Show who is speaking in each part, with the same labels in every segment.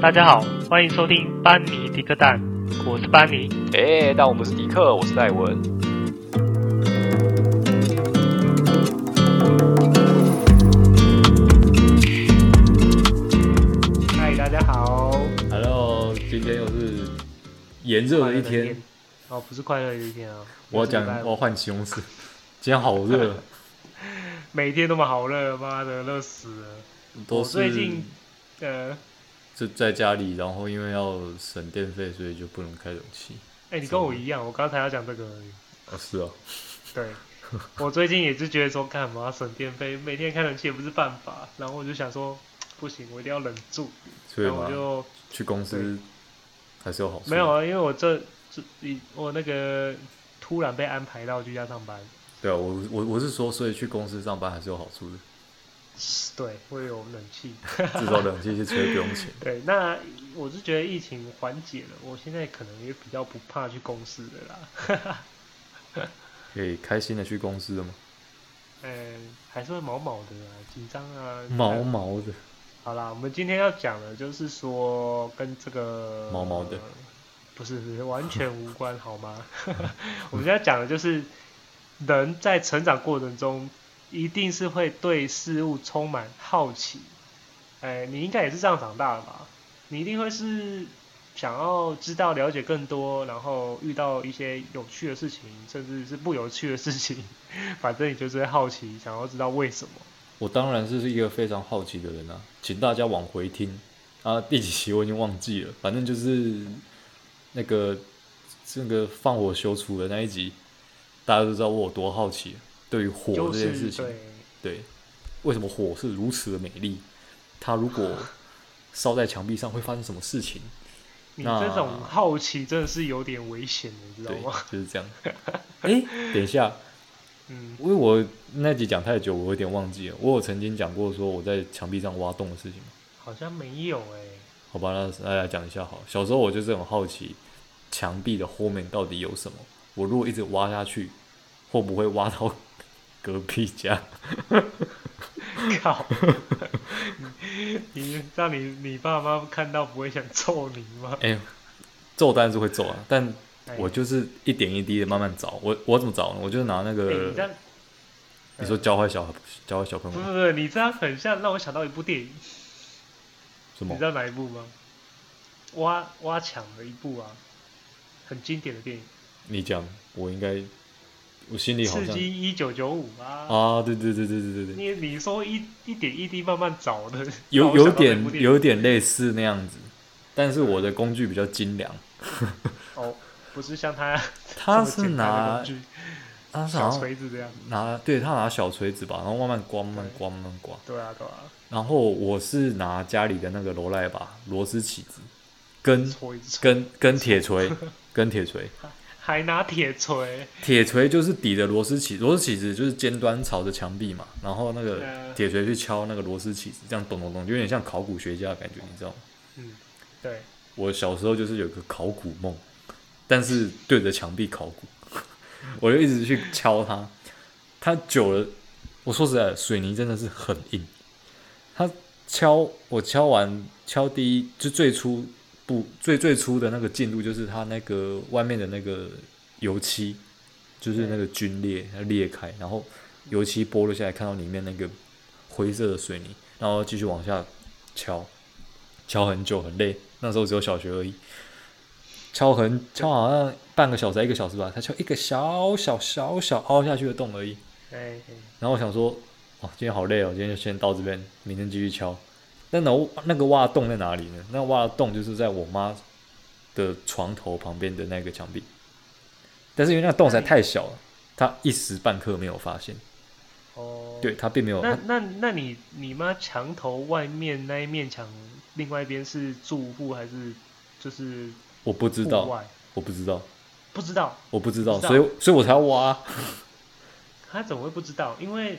Speaker 1: 大家好，欢迎收听班尼迪克蛋，我是班尼。
Speaker 2: 哎，但我不是迪克，我是戴文。
Speaker 1: 嗨，大家好。
Speaker 3: Hello，今天又是炎热的一天。
Speaker 1: 哦，不是快乐的一天啊。
Speaker 3: 我要讲，我要换形容词。今天好热。
Speaker 1: 每天都么好热，妈的，热死了。
Speaker 3: 都是
Speaker 1: 最近，呃，
Speaker 3: 就在家里，然后因为要省电费，所以就不能开冷气。
Speaker 1: 哎、欸，你跟我一样，我刚才要讲这个而已。
Speaker 3: 哦，是哦。
Speaker 1: 对，我最近也是觉得说，干嘛省电费，每天开冷气也不是办法。然后我就想说，不行，我一定要忍住。所以我就
Speaker 3: 去公司，还是有好处。
Speaker 1: 没有啊，因为我这这我那个突然被安排到居家上班。
Speaker 3: 对啊，我我我是说，所以去公司上班还是有好处的。
Speaker 1: 对，会有冷气，
Speaker 3: 至少冷气是吹不用钱。
Speaker 1: 对，那我是觉得疫情缓解了，我现在可能也比较不怕去公司的啦。
Speaker 3: 可以开心的去公司的吗？
Speaker 1: 嗯，还是会毛毛的啊，紧张啊。
Speaker 3: 毛毛的。
Speaker 1: 好啦，我们今天要讲的就是说跟这个
Speaker 3: 毛毛的，呃、
Speaker 1: 不是不是完全无关好吗？我们现在讲的就是人在成长过程中。一定是会对事物充满好奇，哎，你应该也是这样长大的吧？你一定会是想要知道、了解更多，然后遇到一些有趣的事情，甚至是不有趣的事情，反正你就是会好奇，想要知道为什么。
Speaker 3: 我当然是一个非常好奇的人啊，请大家往回听啊，第几期我已经忘记了，反正就是那个这个放火修厨的那一集，大家都知道我有多好奇。对于火这件事情，对，对，为什么火是如此的美丽？它如果烧在墙壁上会发生什么事情？
Speaker 1: 你这种好奇真的是有点危险的，你知道吗？
Speaker 3: 就是这样。哎，等一下，嗯，因为我那集讲太久，我有点忘记了。我有曾经讲过说我在墙壁上挖洞的事情吗？
Speaker 1: 好像没有哎。
Speaker 3: 好吧，那大家讲一下好。小时候我就是很好奇，墙壁的后面到底有什么？我如果一直挖下去，会不会挖到？隔壁家，
Speaker 1: 靠！你让你你爸妈看到不会想揍你吗？
Speaker 3: 哎、欸，揍当然是会揍啊，但我就是一点一滴的慢慢找。我我怎么找呢？我就拿那个，欸、你，你说教坏小孩教坏小朋友？不不
Speaker 1: 不是，你这样很像让我想到一部电影。
Speaker 3: 什么？
Speaker 1: 你知道哪一部吗？挖挖墙的一部啊，很经典的电影。
Speaker 3: 你讲，我应该。我心里好像。刺
Speaker 1: 激一九九五啊！
Speaker 3: 啊，对对对对对对对。
Speaker 1: 你你说一一点一滴慢慢找的，
Speaker 3: 有有点有点类似那样子，但是我的工具比较精良。
Speaker 1: 哦，不是像他，
Speaker 3: 他是拿，他是
Speaker 1: 小锤子这样
Speaker 3: 拿，对他拿小锤子吧，然后慢慢刮，慢慢刮，慢慢刮。
Speaker 1: 对啊，对啊。
Speaker 3: 然后我是拿家里的那个罗赖吧螺丝起子，跟跟跟铁锤，跟铁锤。
Speaker 1: 还拿铁锤，
Speaker 3: 铁锤就是抵着螺丝起，螺丝起子就是尖端朝着墙壁嘛，然后那个铁锤去敲那个螺丝起子，这样咚咚咚，就有点像考古学家的感觉，你知道吗？
Speaker 1: 嗯，对。我
Speaker 3: 小时候就是有个考古梦，但是对着墙壁考古，我就一直去敲它，它久了，我说实在的，水泥真的是很硬，它敲我敲完敲第一就最初。不，最最初的那个进度就是它那个外面的那个油漆，就是那个龟裂，它裂开，然后油漆剥落下来，看到里面那个灰色的水泥，然后继续往下敲，敲很久很累，那时候只有小学而已，敲很敲好像半个小时一个小时吧，才敲一个小小小小凹下去的洞而已。然后我想说，哦，今天好累哦，今天就先到这边，明天继续敲。那那那个挖洞在哪里呢？那挖的洞就是在我妈的床头旁边的那个墙壁，但是因为那个洞实在太小了，她一时半刻没有发现。哦，对，她并没有。
Speaker 1: 那那那你你妈墙头外面那一面墙，另外一边是住户还是就是？
Speaker 3: 我不知道，我不知道，
Speaker 1: 不知道，
Speaker 3: 我不知道，所以所以我才要挖。
Speaker 1: 他怎么会不知道？因为。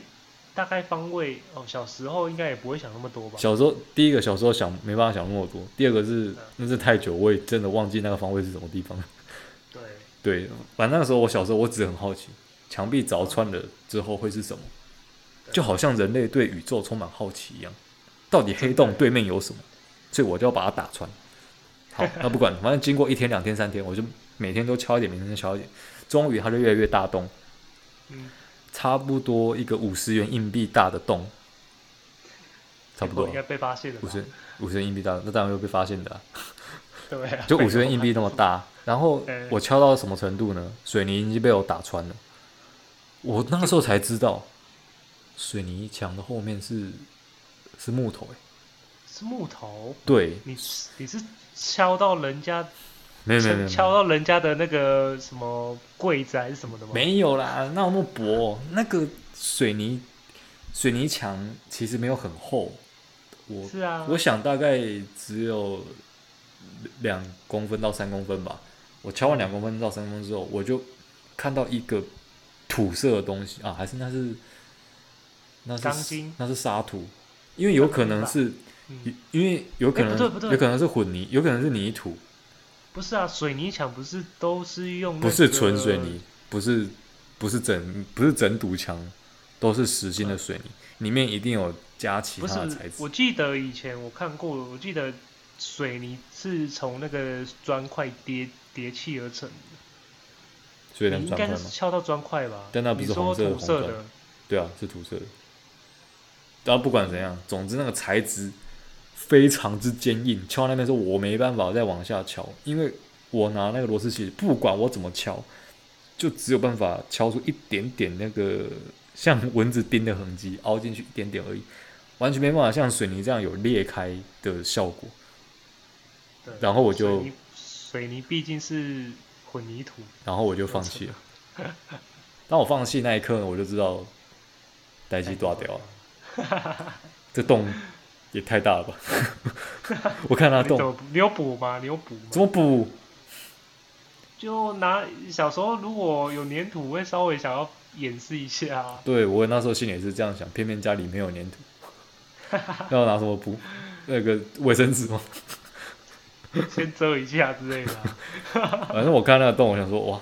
Speaker 1: 大概方位哦，小时候应该也不会想那么多吧。
Speaker 3: 小时候第一个小时候想没办法想那么多，第二个是那是太久，我也真的忘记那个方位是什么地方。
Speaker 1: 对
Speaker 3: 对，反正那个时候我小时候我只很好奇，墙壁凿穿了之后会是什么，就好像人类对宇宙充满好奇一样，到底黑洞对面有什么？所以我就要把它打穿。好，那不管，反正经过一天、两天、三天，我就每天都敲一点，每天都敲一点，终于它就越来越大洞。
Speaker 1: 嗯，
Speaker 3: 差不多一个五十元硬币大的洞，差不多。
Speaker 1: 应该被发现了。
Speaker 3: 五十五十元硬币大，那当然会被发现的、啊。
Speaker 1: 对啊。
Speaker 3: 就五十元硬币那么大，然后我敲到什么程度呢？水泥已经被我打穿了。我那个时候才知道，水泥墙的后面是是木头、欸，
Speaker 1: 是木头。
Speaker 3: 对。
Speaker 1: 你你是？敲到人家，
Speaker 3: 没有没有，
Speaker 1: 敲到人家的那个什么柜子还是什么的吗？
Speaker 3: 没有啦，那么薄，那个水泥水泥墙其实没有很厚，我
Speaker 1: 是啊，
Speaker 3: 我想大概只有两公分到三公分吧。我敲完两公分到三公分之后，我就看到一个土色的东西啊，还是那是那是
Speaker 1: 钢筋，
Speaker 3: 那是沙土，因为有可能是。因为有可能，有可能是混泥，有可能是泥土。
Speaker 1: 不是啊，水泥墙不是都是用、那个？
Speaker 3: 不是纯水泥，不是，不是整，不是整堵墙，都是实心的水泥，里面一定有加其他的材质。
Speaker 1: 我记得以前我看过，我记得水泥是从那个砖块叠叠砌而成的。
Speaker 3: 所以
Speaker 1: 应该是敲到砖块吧？
Speaker 3: 但那不是红色的，
Speaker 1: 土色的。
Speaker 3: 对啊，是土色的。然后不管怎样，总之那个材质。非常之坚硬，敲那边时候我没办法再往下敲，因为我拿那个螺丝起子，不管我怎么敲，就只有办法敲出一点点那个像蚊子叮的痕迹，凹进去一点点而已，完全没办法像水泥这样有裂开的效果。然后我就
Speaker 1: 水泥毕竟是混凝土，
Speaker 3: 然后我就放弃了。当我放弃那一刻呢，我就知道代志大条了，这洞。也太大了吧！我看他动，
Speaker 1: 你有补吗？你有补吗？
Speaker 3: 怎么补？
Speaker 1: 就拿小时候如果有粘土，会稍微想要演示一下啊。
Speaker 3: 对，我那时候心里也是这样想，偏偏家里没有粘土，要拿什么补？那个卫生纸吗？
Speaker 1: 先遮一下之类的啊。
Speaker 3: 反正我看那个洞，我想说哇，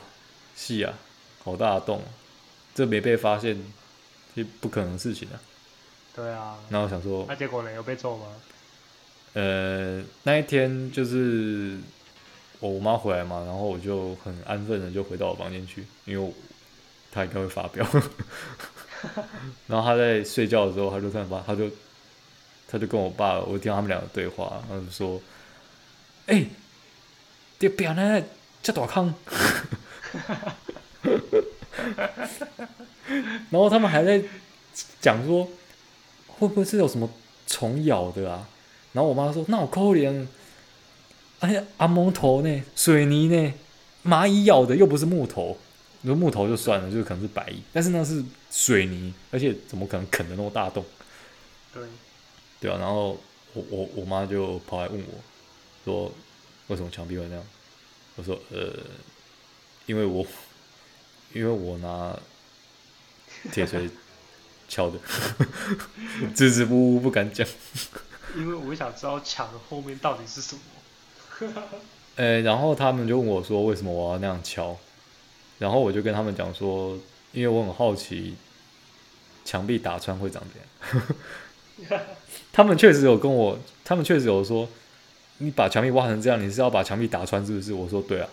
Speaker 3: 细啊，好大的洞，这没被发现，这不可能的事情啊。
Speaker 1: 对啊，
Speaker 3: 那我想说，
Speaker 1: 那、啊、结果呢？有被揍吗？
Speaker 3: 呃，那一天就是我妈回来嘛，然后我就很安分的就回到我房间去，因为她应该会发飙。然后她在睡觉的时候，她就看爸，她就她就跟我爸，我听到他们两个对话，然后就说：“哎、欸，这表奶奶这大坑。” 然后他们还在讲说。会不会是有什么虫咬的啊？然后我妈说：“那我可怜，哎呀，阿蒙头呢？水泥呢？蚂蚁咬的又不是木头。你说木头就算了，就可能是白蚁，但是那是水泥，而且怎么可能啃得那么大洞？
Speaker 1: 对，
Speaker 3: 对啊。然后我我我妈就跑来问我，说为什么墙壁会那样？我说呃，因为我因为我拿铁锤。”敲的，支支吾吾不敢讲，
Speaker 1: 因为我想知道墙的后面到底是什么。
Speaker 3: 呃、欸，然后他们就问我说：“为什么我要那样敲？”然后我就跟他们讲说：“因为我很好奇，墙壁打穿会长怎样。”他们确实有跟我，他们确实有说：“你把墙壁挖成这样，你是要把墙壁打穿是不是？”我说：“对啊。”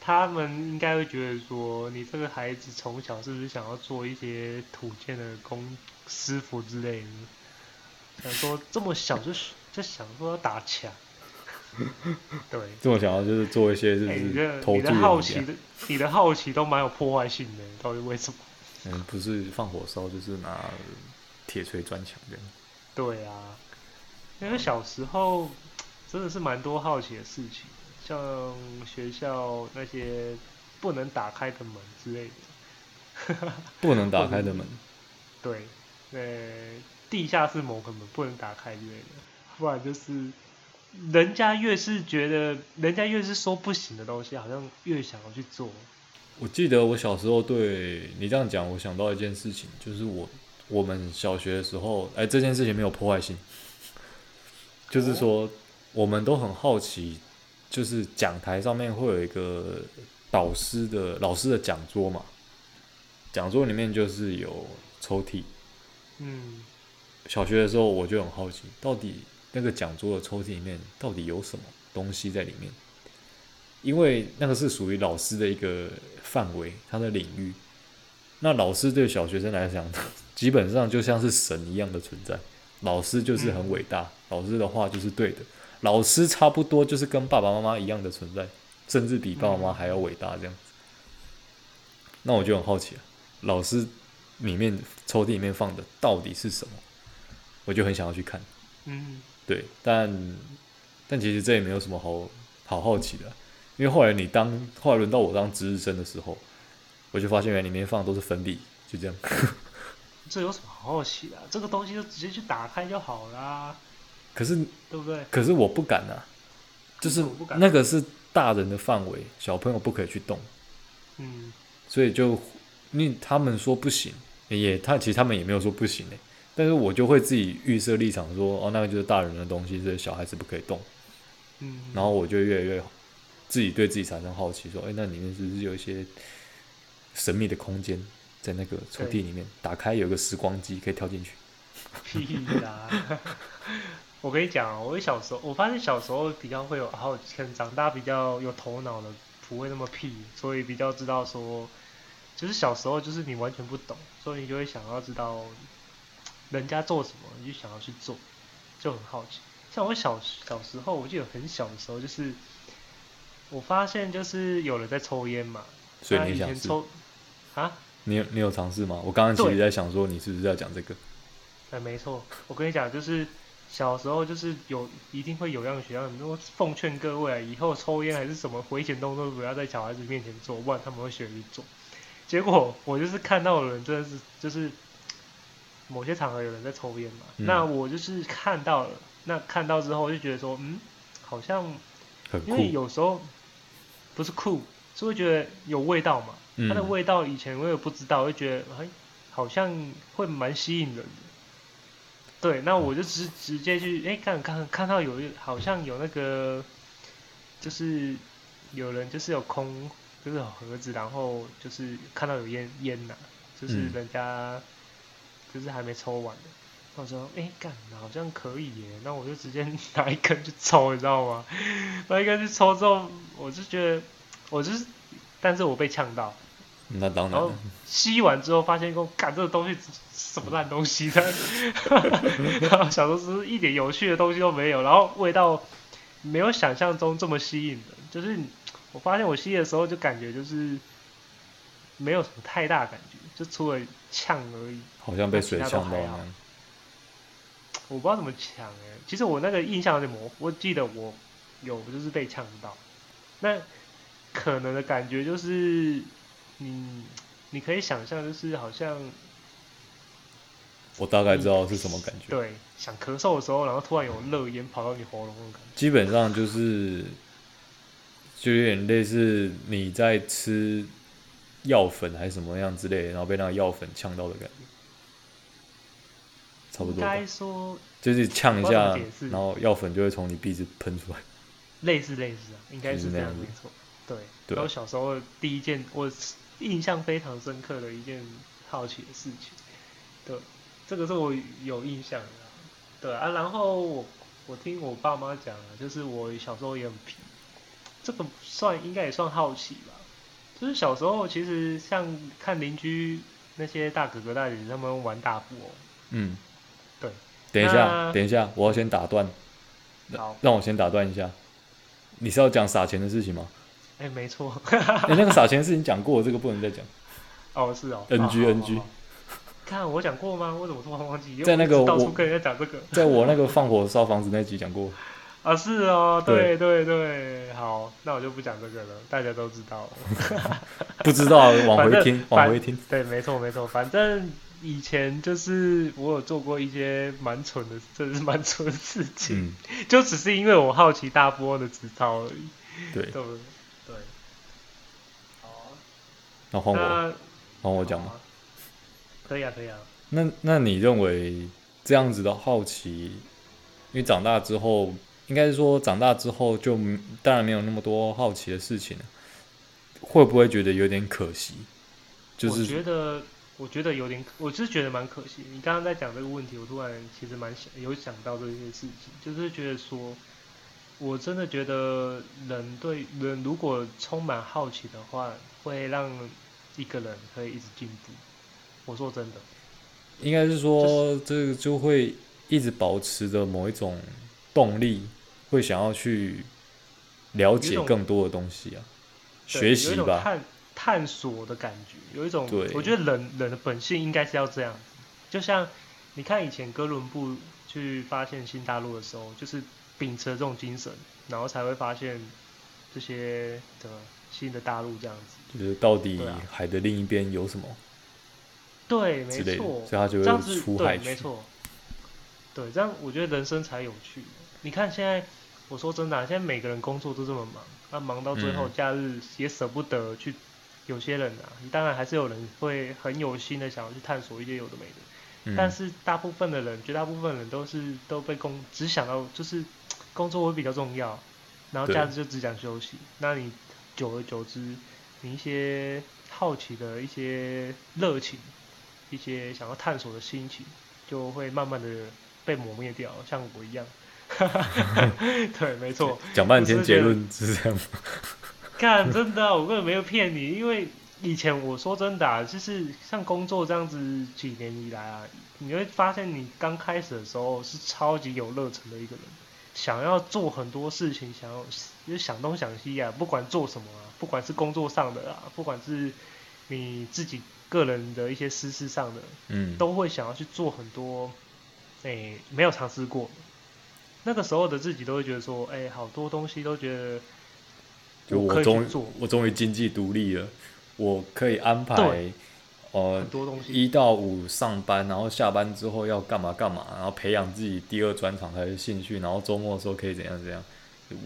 Speaker 1: 他们应该会觉得说，你这个孩子从小是不是想要做一些土建的工师傅之类的？想说这么小就就想说要打墙，对，
Speaker 3: 这么想要就是做一些是不是、欸？
Speaker 1: 你的好奇的，你的好奇都蛮有破坏性的，到底为什么？
Speaker 3: 嗯，不是放火烧，就是拿铁锤钻墙这样。
Speaker 1: 对啊，因为小时候真的是蛮多好奇的事情。像学校那些不能打开的门之类的，
Speaker 3: 不能打开的门，
Speaker 1: 对，呃，地下室某个门不能打开之类的，不然就是人家越是觉得，人家越是说不行的东西，好像越想要去做。
Speaker 3: 我记得我小时候对你这样讲，我想到一件事情，就是我我们小学的时候，哎，这件事情没有破坏性，就是说我们都很好奇。就是讲台上面会有一个导师的老师的讲桌嘛，讲桌里面就是有抽屉，
Speaker 1: 嗯，
Speaker 3: 小学的时候我就很好奇，到底那个讲桌的抽屉里面到底有什么东西在里面？因为那个是属于老师的一个范围，他的领域。那老师对小学生来讲，基本上就像是神一样的存在。老师就是很伟大，老师的话就是对的。老师差不多就是跟爸爸妈妈一样的存在，甚至比爸爸妈妈还要伟大这样子。那我就很好奇了，老师里面抽屉里面放的到底是什么？我就很想要去看。
Speaker 1: 嗯，
Speaker 3: 对，但但其实这也没有什么好好好奇的，因为后来你当后来轮到我当值日生的时候，我就发现原来里面放的都是粉笔，就这样。
Speaker 1: 这有什么好好奇的啊？这个东西就直接去打开就好啦。
Speaker 3: 可是，
Speaker 1: 对不对？
Speaker 3: 可是我不敢啊，就是那个是大人的范围，小朋友不可以去动。
Speaker 1: 嗯，
Speaker 3: 所以就，因为他们说不行，也他其实他们也没有说不行诶，但是我就会自己预设立场说，哦，那个就是大人的东西，所以小孩子不可以动。
Speaker 1: 嗯，
Speaker 3: 然后我就越来越自己对自己产生好奇，说，哎，那里面是不是有一些神秘的空间？在那个抽屉里面打开，有个时光机可以跳进去。
Speaker 1: 屁啦！我跟你讲，我小时候我发现小时候比较会有好奇，长大比较有头脑的不会那么屁，所以比较知道说，就是小时候就是你完全不懂，所以你就会想要知道人家做什么，你就想要去做，就很好奇。像我小小时候，我记得很小的时候，就是我发现就是有人在抽烟嘛，
Speaker 3: 所以你想
Speaker 1: 抽啊？
Speaker 3: 你有你有尝试吗？我刚刚其实在想说，你是不是要讲这个？
Speaker 1: 哎，没错，我跟你讲，就是小时候就是有一定会有样学样，很多奉劝各位啊，以后抽烟还是什么危险动作，不要在小孩子面前做，不然他们会学你做。结果我就是看到有人真的是就是某些场合有人在抽烟嘛，嗯，那我就是看到了，那看到之后我就觉得说，嗯，好像
Speaker 3: 很，
Speaker 1: 因为有时候不是酷，是会觉得有味道嘛。它的味道以前我也不知道，我就觉得哎，好像会蛮吸引人的。对，那我就直直接去哎看看看到有一好像有那个，就是有人就是有空就是有盒子，然后就是看到有烟烟呐，就是人家就是还没抽完的。我说哎干，好像可以耶，那我就直接 拿一根去抽，你知道吗？拿一根去抽之后，我就觉得我就是，但是我被呛到。
Speaker 3: 那当然。
Speaker 1: 然后吸完之后发现说，干这个东西什么烂东西的，然 后想说是一点有趣的东西都没有，然后味道没有想象中这么吸引人。就是我发现我吸的时候就感觉就是没有什么太大感觉，就除了呛而已。
Speaker 3: 好像被水呛到。
Speaker 1: 我不知道怎么呛哎，其实我那个印象有点模糊，我记得我有就是被呛到，那可能的感觉就是。你你可以想象，就是好像
Speaker 3: 我大概知道是什么感觉。
Speaker 1: 对，想咳嗽的时候，然后突然有热烟跑到你喉咙。
Speaker 3: 基本上就是，就有点类似你在吃药粉还是什么样之类，然后被那个药粉呛到的感觉，差不多。应该说就是呛一下，然后药粉就会从你鼻子喷出来。类似类似啊，应该是这样，没错。对，对。然后小时候第一件我。印象非常深刻的一件好奇的事情，对，这个是我有印象的，对啊，然后我我听我爸妈讲啊，就是我小时候也很皮，这个算应该也算好奇吧，就是小时候其实像看邻居那些大哥哥大姐姐他们玩大富翁，嗯，对，等一下等一下，我要先打断，好，让我先打断一下，你是要讲撒钱的事情吗？
Speaker 1: 哎、欸，没错。
Speaker 3: 哎、欸，那个撒钱的事情讲过，这个不能再讲。
Speaker 1: 哦，是哦。
Speaker 3: NG NG。
Speaker 1: 看我讲过吗？我怎么突然忘记？
Speaker 3: 在那个
Speaker 1: 我到处跟人家讲这个。
Speaker 3: 在我那个放火烧房子那集讲过。
Speaker 1: 啊，是哦，对对对，好，那我就不讲这个了，大家都知道了。
Speaker 3: 不知道，往回听，往回听。
Speaker 1: 对，没错没错，反正以前就是我有做过一些蛮蠢的，真的是蛮蠢的事情，嗯、就只是因为我好奇大波的实操而已。
Speaker 3: 对。
Speaker 1: 对
Speaker 3: 那换我，换我讲吗？
Speaker 1: 可以啊，可以啊。
Speaker 3: 那那你认为这样子的好奇，因为长大之后，应该是说长大之后就当然没有那么多好奇的事情了，会不会觉得有点可惜？
Speaker 1: 就是我觉得，我觉得有点，我是觉得蛮可惜。你刚刚在讲这个问题，我突然其实蛮想有想到这些事情，就是觉得说，我真的觉得人对人如果充满好奇的话，会让一个人可以一直进步。我说真的，
Speaker 3: 应该是说这个就会一直保持着某一种动力，会想要去了解更多的东西啊，学习吧。
Speaker 1: 探探索的感觉，有一种，我觉得人人的本性应该是要这样，就像你看以前哥伦布去发现新大陆的时候，就是秉持这种精神，然后才会发现这些的新的大陆这样子。
Speaker 3: 就是到底海的另一边有什么？
Speaker 1: 对，没错，
Speaker 3: 所以他就会出海去。
Speaker 1: 对，没错。对，这样我觉得人生才有趣。你看现在，我说真的啊，现在每个人工作都这么忙，那忙到最后假日也舍不得去。有些人啊，当然还是有人会很有心的想要去探索一些有的没的，嗯、但是大部分的人，绝大部分人都是都被工只想到就是工作会比较重要，然后假日就只想休息。那你久而久之，你一些好奇的一些热情，一些想要探索的心情，就会慢慢的被磨灭掉，像我一样。对，没错。
Speaker 3: 讲半天结论是这样。
Speaker 1: 看，真的，我根本没有骗你，因为以前我说真的啊，就是像工作这样子几年以来啊，你会发现你刚开始的时候是超级有热忱的一个人，想要做很多事情，想要就想东想西啊，不管做什么啊，不管是工作上的啊，不管是你自己个人的一些私事上的，嗯，都会想要去做很多，哎、欸，没有尝试过，那个时候的自己都会觉得说，哎、欸，好多东西都觉得。
Speaker 3: 就我终于，我终于经济独立了，我可以安排，呃，一到五上班，然后下班之后要干嘛干嘛，然后培养自己第二专长还是兴趣，然后周末的时候可以怎样怎样，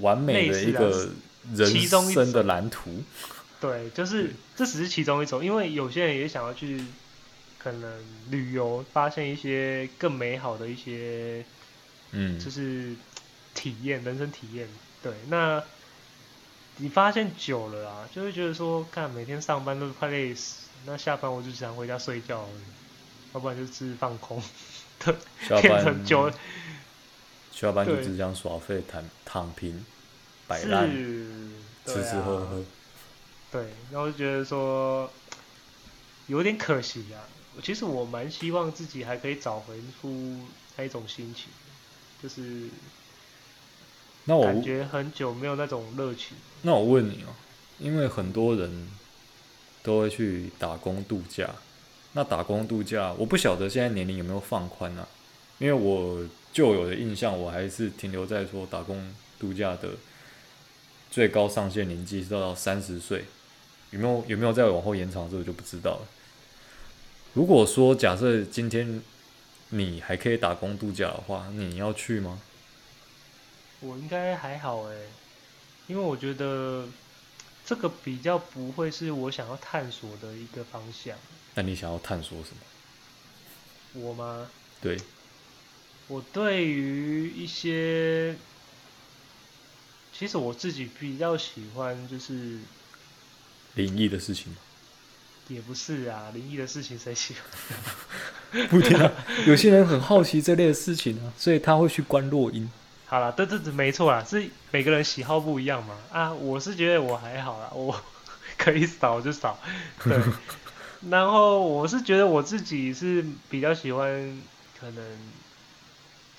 Speaker 3: 完美的一个人生的蓝图。
Speaker 1: 对，就是这只是其中一种，因为有些人也想要去可能旅游，发现一些更美好的一些，嗯，就是体验人生体验。对，那。你发现久了啊，就会觉得说，看每天上班都是快累死，那下班我就想回家睡觉而已，要不然就是放空。对，变成久，
Speaker 3: 下班就只想耍废、躺躺平、摆烂、吃吃喝喝。
Speaker 1: 对，然后就觉得说有点可惜啊。其实我蛮希望自己还可以找回出那一种心情，就是。那我感觉很久没有那种热情。
Speaker 3: 那我问你哦，因为很多人都会去打工度假，那打工度假，我不晓得现在年龄有没有放宽啊？因为我旧有的印象，我还是停留在说打工度假的最高上限年纪是到三十岁，有没有有没有再往后延长，这个就不知道了。如果说假设今天你还可以打工度假的话，你要去吗？
Speaker 1: 我应该还好哎，因为我觉得这个比较不会是我想要探索的一个方向。
Speaker 3: 那你想要探索什么？
Speaker 1: 我吗？
Speaker 3: 对。
Speaker 1: 我对于一些，其实我自己比较喜欢就是
Speaker 3: 灵异的事情。
Speaker 1: 也不是啊，灵异的事情谁喜欢？
Speaker 3: 不听啊，有些人很好奇这类的事情啊，所以他会去观落阴。
Speaker 1: 好了，对对对，没错啦，是每个人喜好不一样嘛。啊，我是觉得我还好啦，我可以扫就扫。对，然后我是觉得我自己是比较喜欢，可能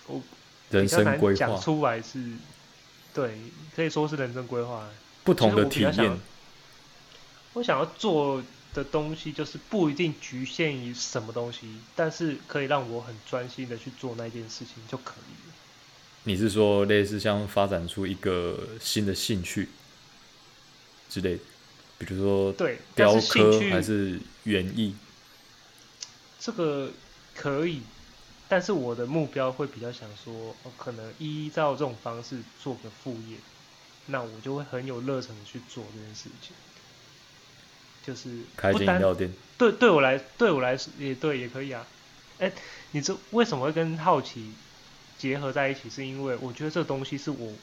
Speaker 1: 我
Speaker 3: 人生规划
Speaker 1: 讲出来是，对，可以说是人生规划。
Speaker 3: 不同的体验。
Speaker 1: 我想要做的东西就是不一定局限于什么东西，但是可以让我很专心的去做那件事情就可以了。
Speaker 3: 你是说类似像发展出一个新的兴趣之类的，比如说对雕刻还是园艺？
Speaker 1: 这个可以，但是我的目标会比较想说，哦，可能依照这种方式做个副业，那我就会很有热忱去做这件事情，就是
Speaker 3: 开间饮料店。
Speaker 1: 对，对我来，对我来说也对，也可以啊。哎，你这为什么会跟好奇？结合在一起，是因为我觉得这个东西是我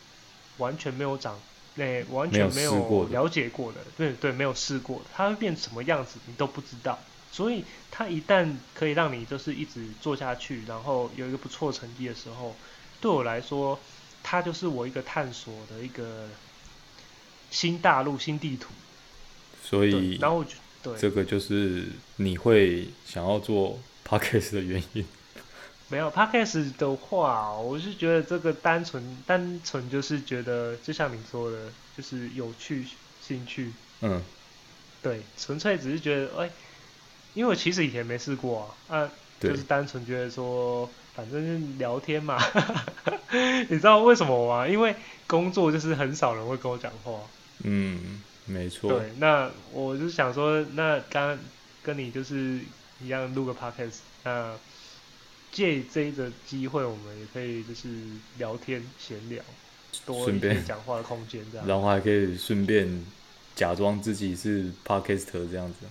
Speaker 1: 完全没有长，那、欸、完全没有了解过的，对对，没有试过，它会变什么样子你都不知道。所以它一旦可以让你就是一直做下去，然后有一个不错的成绩的时候，对我来说，它就是我一个探索的一个新大陆、新地图。
Speaker 3: 所以，
Speaker 1: 然后我觉得，对，
Speaker 3: 这个就是你会想要做 podcast 的原因。
Speaker 1: 没有 podcast 的话，我是觉得这个单纯单纯就是觉得，就像你说的，就是有趣、兴趣。嗯，对，纯粹只是觉得，哎，因为我其实以前没试过啊，啊，就是单纯觉得说，反正是聊天嘛。你知道为什么吗？因为工作就是很少人会跟我讲话。嗯。
Speaker 3: 没错。
Speaker 1: 对，那我就想说，那刚刚跟你就是一样录个 podcast，那借这一个机会，我们也可以就是聊天闲聊，多一点讲话的空间这样。
Speaker 3: 然后还可以顺便假装自己是 podcaster 这样子。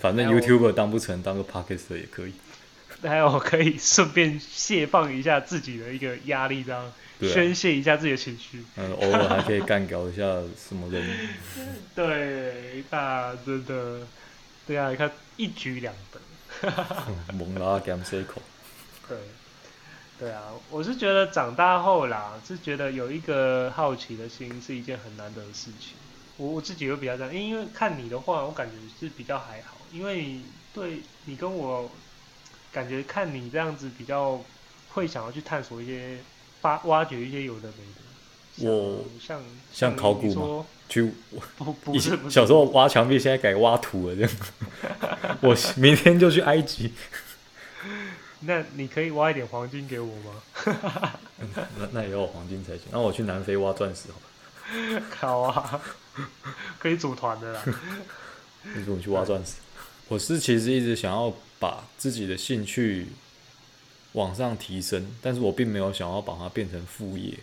Speaker 3: 反正 YouTuber 当不成，当个 podcaster 也可以。
Speaker 1: 还有可以顺便泄放一下自己的一个压力，这样。宣泄一下自己的情绪，
Speaker 3: 嗯，偶尔还可以干搞一下什么人，
Speaker 1: 对，大真的，对啊，你看一举两得，
Speaker 3: 猛拉 game cycle，
Speaker 1: 对，对啊，我是觉得长大后啦，是觉得有一个好奇的心是一件很难得的事情。我我自己会比较这样，因为看你的话，我感觉是比较还好，因为对你跟我感觉看你这样子比较会想要去探索一些。发挖掘一些有的没的，我像
Speaker 3: 像考古吗？去
Speaker 1: 不不是
Speaker 3: 小时候挖墙壁，现在改挖土了这样。我明天就去埃及。
Speaker 1: 那你可以挖一点黄金给我吗？
Speaker 3: 那那也要黄金才行。那我去南非挖钻石
Speaker 1: 好。好啊，可以组团的啦。
Speaker 3: 你说我去挖钻石？我是其实一直想要把自己的兴趣。往上提升，但是我并没有想要把它变成副业。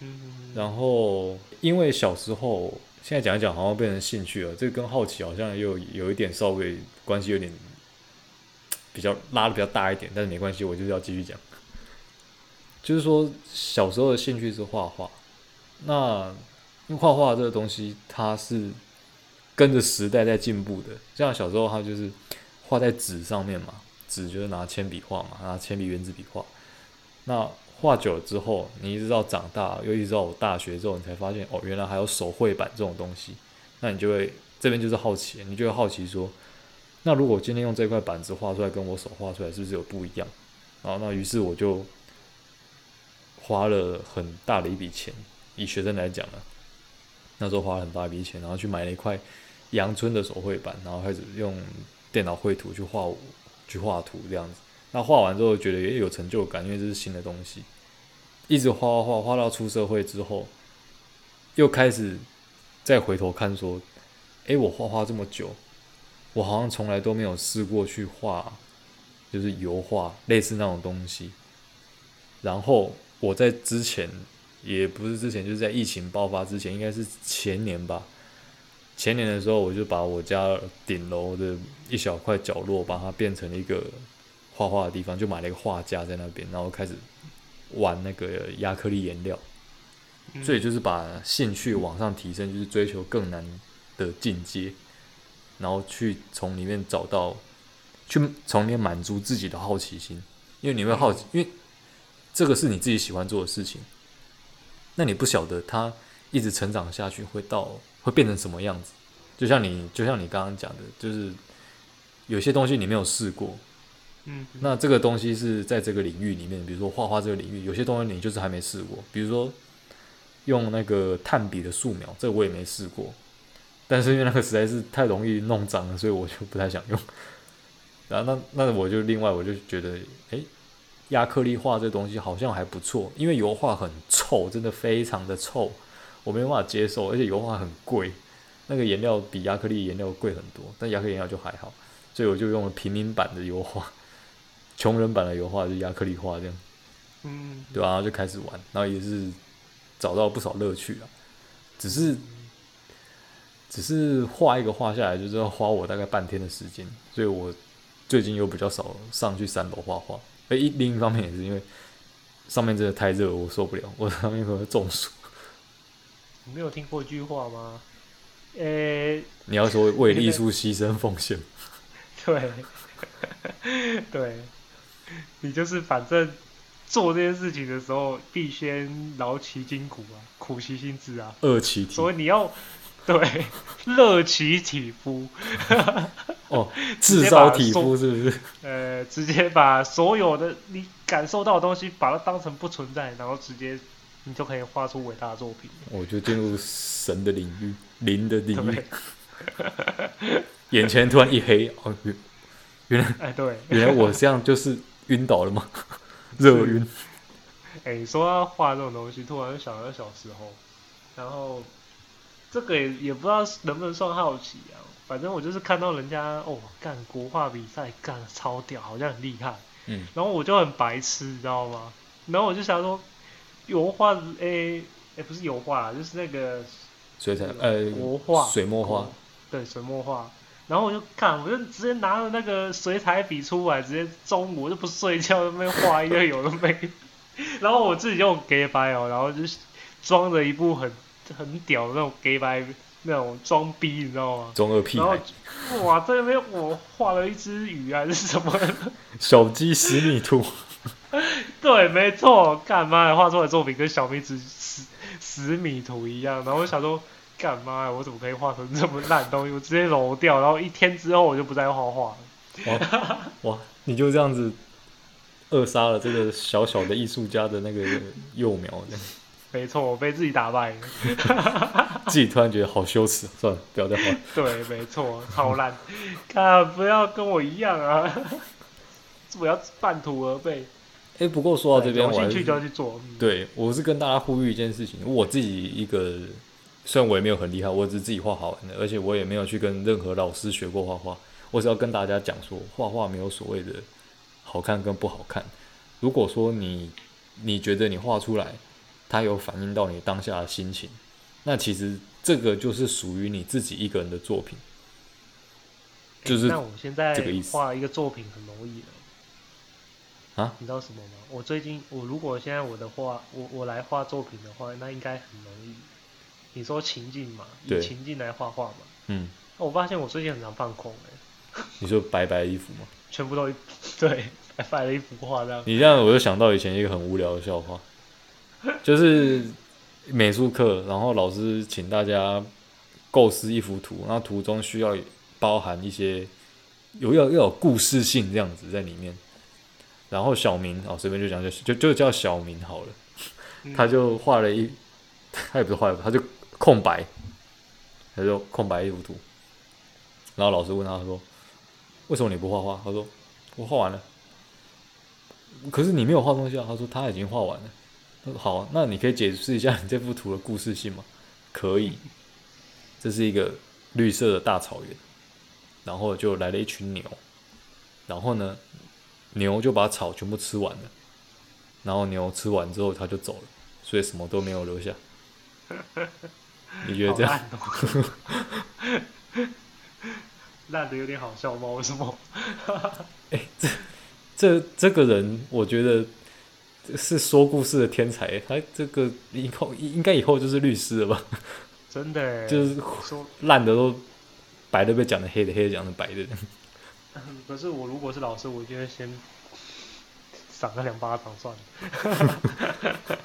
Speaker 3: 嗯，然后因为小时候，现在讲一讲好像变成兴趣了，这个跟好奇好像又有一点稍微关系，有点比较拉得比较大一点，但是没关系，我就是要继续讲。就是说小时候的兴趣是画画，那因为画画这个东西它是跟着时代在进步的，像小时候它就是画在纸上面嘛。纸就是拿铅笔画嘛，拿铅笔、原子笔画。那画久了之后，你一直到长大，又一直到我大学之后，你才发现哦，原来还有手绘板这种东西。那你就会这边就是好奇，你就会好奇说，那如果今天用这块板子画出来，跟我手画出来是不是有不一样？然后那于是我就花了很大的一笔钱，以学生来讲呢，那时候花了很大一笔钱，然后去买了一块阳春的手绘板，然后开始用电脑绘图去画。去画图这样子，那画完之后觉得也有成就感，因为这是新的东西。一直画画画画到出社会之后，又开始再回头看说，诶，我画画这么久，我好像从来都没有试过去画，就是油画类似那种东西。然后我在之前，也不是之前，就是在疫情爆发之前，应该是前年吧。前年的时候，我就把我家顶楼的一小块角落，把它变成了一个画画的地方，就买了一个画架在那边，然后开始玩那个亚克力颜料。所以就是把兴趣往上提升，就是追求更难的境界，然后去从里面找到，去从里面满足自己的好奇心。因为你会好奇，因为这个是你自己喜欢做的事情，那你不晓得它一直成长下去会到。会变成什么样子？就像你，就像你刚刚讲的，就是有些东西你没有试过，嗯，那这个东西是在这个领域里面，比如说画画这个领域，有些东西你就是还没试过，比如说用那个炭笔的素描，这个我也没试过，但是因为那个实在是太容易弄脏了，所以我就不太想用。然后那那我就另外我就觉得，诶，亚克力画这东西好像还不错，因为油画很臭，真的非常的臭。我没有办法接受，而且油画很贵，那个颜料比亚克力颜料贵很多，但亚克力颜料就还好，所以我就用了平民版的油画，穷人版的油画就是亚克力画这样，嗯，对吧？然后就开始玩，然后也是找到不少乐趣啊，只是只是画一个画下来，就是要花我大概半天的时间，所以我最近又比较少上去三楼画画，而一另一方面也是因为上面真的太热，我受不了，我上面可能会中暑。
Speaker 1: 你没有听过一句话吗？呃、欸，
Speaker 3: 你要说为艺术牺牲奉献，
Speaker 1: 对，对，你就是反正做这件事情的时候，必先劳其筋骨啊，苦其心志啊，
Speaker 3: 饿其体，
Speaker 1: 所以你要对乐其体肤。
Speaker 3: 哦，炙烧体肤是不是？
Speaker 1: 呃，直接把所有的你感受到的东西，把它当成不存在，然后直接你就可以画出伟大的作品。
Speaker 3: 我就进入神的领域，灵的领域。眼前突然一黑，哦，原来，
Speaker 1: 哎，对，
Speaker 3: 原来我这样就是晕倒了吗？热晕。
Speaker 1: 哎，你说要画这种东西，突然想到小时候，然后这个也也不知道能不能算好奇啊。反正我就是看到人家哦，干国画比赛干超屌，好像很厉害。嗯，然后我就很白痴，你知道吗？然后我就想说，油画，诶诶，不是油画，就是那个
Speaker 3: 水彩，呃，
Speaker 1: 国画，
Speaker 3: 水墨画，
Speaker 1: 对，水墨画。然后我就看，我就直接拿了那个水彩笔出来，直接中午我就不睡觉，那边画一个有的没。然后我自己就给白哦，然后就装着一部很很屌的那种 gay 白。那种装逼，你知道吗？
Speaker 3: 中二屁。
Speaker 1: 然后，哇，在那边我画了一只鱼还是什么？
Speaker 3: 小鸡十米图。
Speaker 1: 对，没错，干嘛画出来的作品跟小米子十十米图一样？然后我想说，干妈呀？我怎么可以画成这么烂东西？我直接揉掉，然后一天之后我就不再画画了。
Speaker 3: 哇，哇，你就这样子扼杀了这个小小的艺术家的那个幼苗的。
Speaker 1: 没错，我被自己打败了
Speaker 3: 自己突然觉得好羞耻，算了，不要再画。
Speaker 1: 对，没错，超烂，看不要跟我一样啊！我要半途而废。
Speaker 3: 哎，不过说到这边，我有兴
Speaker 1: 趣就要去做。嗯、
Speaker 3: 对，我是跟大家呼吁一件事情，我自己一个，虽然我也没有很厉害，我只是自己画好玩的，而且我也没有去跟任何老师学过画画。我只要跟大家讲说，画画没有所谓的好看跟不好看。如果说你你觉得你画出来，它有反映到你当下的心情，那其实这个就是属于你自己一个人的作品，就是这个意思。那我现在
Speaker 1: 画一个作品很容易的啊？你知道什么吗？我最近我如果现在我的画，我我来画作品的话，那应该很容易。你说情境嘛，以情境来画画嘛。嗯。我发现我最近很常放空哎。
Speaker 3: 你说白白的衣服吗？
Speaker 1: 全部都 对，白白的一幅画这样。
Speaker 3: 你这样我就想到以前一个很无聊的笑话。就是美术课，然后老师请大家构思一幅图，然后图中需要包含一些有要要有故事性这样子在里面。然后小明哦，随便就讲就就就叫小明好了，他就画了一，他也不是画，他就空白，他就空白一幅图。然后老师问他说：“为什么你不画画？”他说：“我画完了。”可是你没有画东西啊？他说：“他已经画完了。”好，那你可以解释一下你这幅图的故事性吗？可以，这是一个绿色的大草原，然后就来了一群牛，然后呢，牛就把草全部吃完了，然后牛吃完之后它就走了，所以什么都没有留下。你觉得这样？
Speaker 1: 烂的有点好笑吗？为什么？
Speaker 3: 哎、欸，这这这个人，我觉得。是说故事的天才，他这个以后应该以后就是律师了吧？
Speaker 1: 真的，
Speaker 3: 就是烂的都白的被讲的黑的，黑的讲的白的。
Speaker 1: 可是我如果是老师，我就会先赏他两巴掌算了。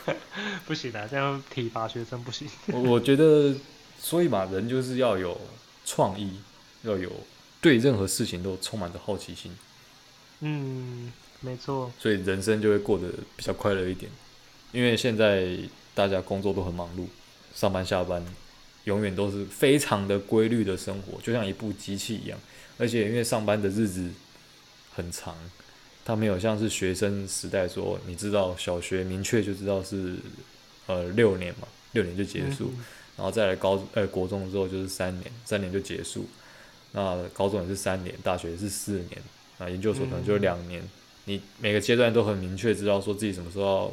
Speaker 1: 不行的，这样体罚学生不行。
Speaker 3: 我我觉得，所以嘛，人就是要有创意，要有对任何事情都充满着好奇心。
Speaker 1: 嗯。没错，
Speaker 3: 所以人生就会过得比较快乐一点，因为现在大家工作都很忙碌，上班下班永远都是非常的规律的生活，就像一部机器一样。而且因为上班的日子很长，他没有像是学生时代说，你知道小学明确就知道是呃六年嘛，六年就结束，嗯、然后再来高呃国中之后就是三年，三年就结束。那高中也是三年，大学也是四年，那研究所可能就两年。嗯你每个阶段都很明确知道说自己什么时候要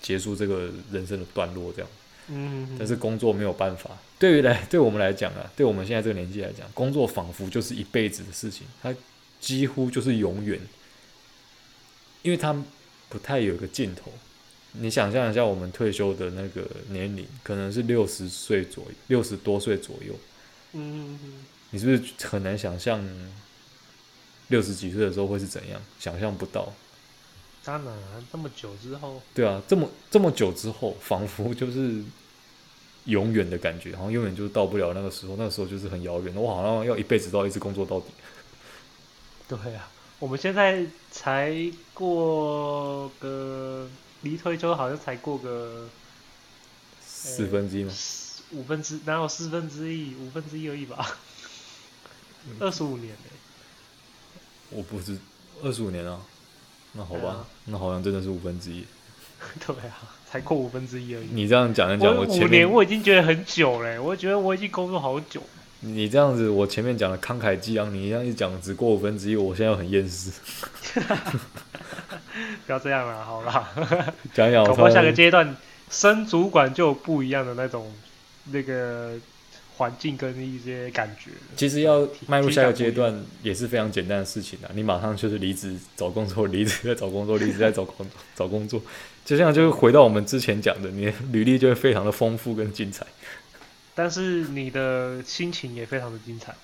Speaker 3: 结束这个人生的段落，这样。嗯。但是工作没有办法，对于来对我们来讲啊，对我们现在这个年纪来讲，工作仿佛就是一辈子的事情，它几乎就是永远，因为它不太有一个尽头。你想象一下，我们退休的那个年龄可能是六十岁左右，六十多岁左右。嗯。你是不是很难想象？六十几岁的时候会是怎样，想象不到。
Speaker 1: 当然，这么久之后。
Speaker 3: 对啊，这么这么久之后，仿佛就是永远的感觉，好像永远就到不了那个时候，那个时候就是很遥远。我好像要一辈子都要一直工作到底。
Speaker 1: 对啊，我们现在才过个离退休好像才过个
Speaker 3: 四分之一吗？
Speaker 1: 五分之哪有四分之一？五分之一而已吧。二十五年呢？
Speaker 3: 我不是二十五年啊。那好吧，啊、那好像真的是五分之一。
Speaker 1: 对啊，才过五分之一而已。
Speaker 3: 你这样讲一讲，我
Speaker 1: 五年我已经觉得很久了，我觉得我已经工作好久。
Speaker 3: 你这样子，我前面讲的慷慨激昂，你这样一讲只过五分之一，我现在又很厌世。
Speaker 1: 不要这样了，好啦。
Speaker 3: 讲讲，
Speaker 1: 搞不好下个阶段升主管就有不一样的那种那个。环境跟一些感觉，
Speaker 3: 其实要迈入下一个阶段也是非常简单的事情啊！你马上就是离职找工作，离职再找工作，离职再找工 找工作，就像就是回到我们之前讲的，你的履历就会非常的丰富跟精彩。
Speaker 1: 但是你的心情也非常的精彩，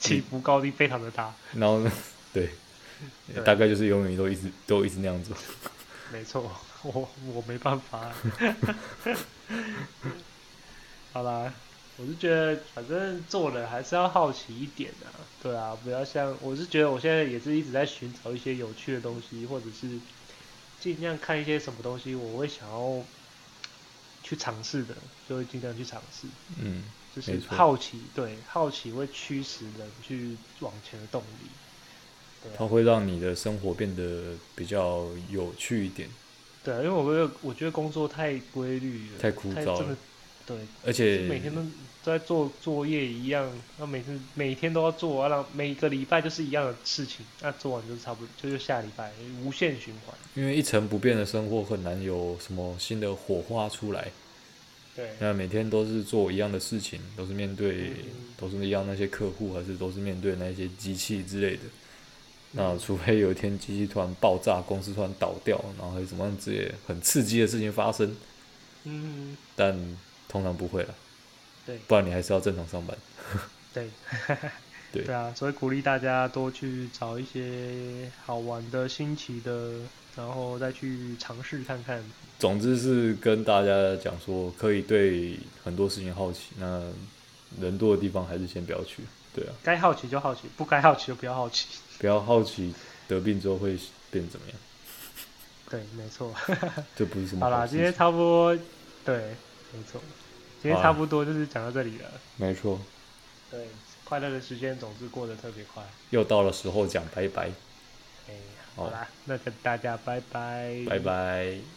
Speaker 1: 起伏高低非常的大。
Speaker 3: 然后呢，对，对大概就是永远都一直都一直那样做。
Speaker 1: 没错，我我没办法啊。好啦，我是觉得反正做人还是要好奇一点的，对啊，不要像我是觉得我现在也是一直在寻找一些有趣的东西，或者是尽量看一些什么东西，我会想要去尝试的，就会尽量去尝试。嗯，就是好奇，对，好奇会驱使人去往前的动力。啊，
Speaker 3: 它会让你的生活变得比较有趣一点。
Speaker 1: 对啊，因为我觉得我觉得工作太规律了，
Speaker 3: 太枯燥了。
Speaker 1: 对，
Speaker 3: 而且
Speaker 1: 每天都在做作业一样，那每次每天都要做，完了每个礼拜就是一样的事情，那做完就差不多，就是下礼拜无限循环。
Speaker 3: 因为一成不变的生活很难有什么新的火花出来。
Speaker 1: 对，
Speaker 3: 那每天都是做一样的事情，都是面对，
Speaker 1: 嗯、
Speaker 3: 都是一样那些客户，还是都是面对那些机器之类的。那除非有一天机器突然爆炸，公司突然倒掉，然后什么样子也很刺激的事情发生。
Speaker 1: 嗯，
Speaker 3: 但。通常不会了，
Speaker 1: 对，
Speaker 3: 不然你还是要正常上班。
Speaker 1: 对，
Speaker 3: 对，
Speaker 1: 对啊，所以鼓励大家多去找一些好玩的、新奇的，然后再去尝试看看。
Speaker 3: 总之是跟大家讲说，可以对很多事情好奇，那人多的地方还是先不要去。对啊，
Speaker 1: 该好奇就好奇，不该好奇就不要好奇。
Speaker 3: 不要好奇得病之后会变怎么样？
Speaker 1: 对，没错。
Speaker 3: 这不是什么好。
Speaker 1: 好啦，今天差不多，对，没错。今天差不多就是讲到这里了。
Speaker 3: 没错。
Speaker 1: 对，快乐的时间总是过得特别快。
Speaker 3: 又到了时候讲拜拜。
Speaker 1: 哎，好啦，那跟大家拜拜。
Speaker 3: 拜拜。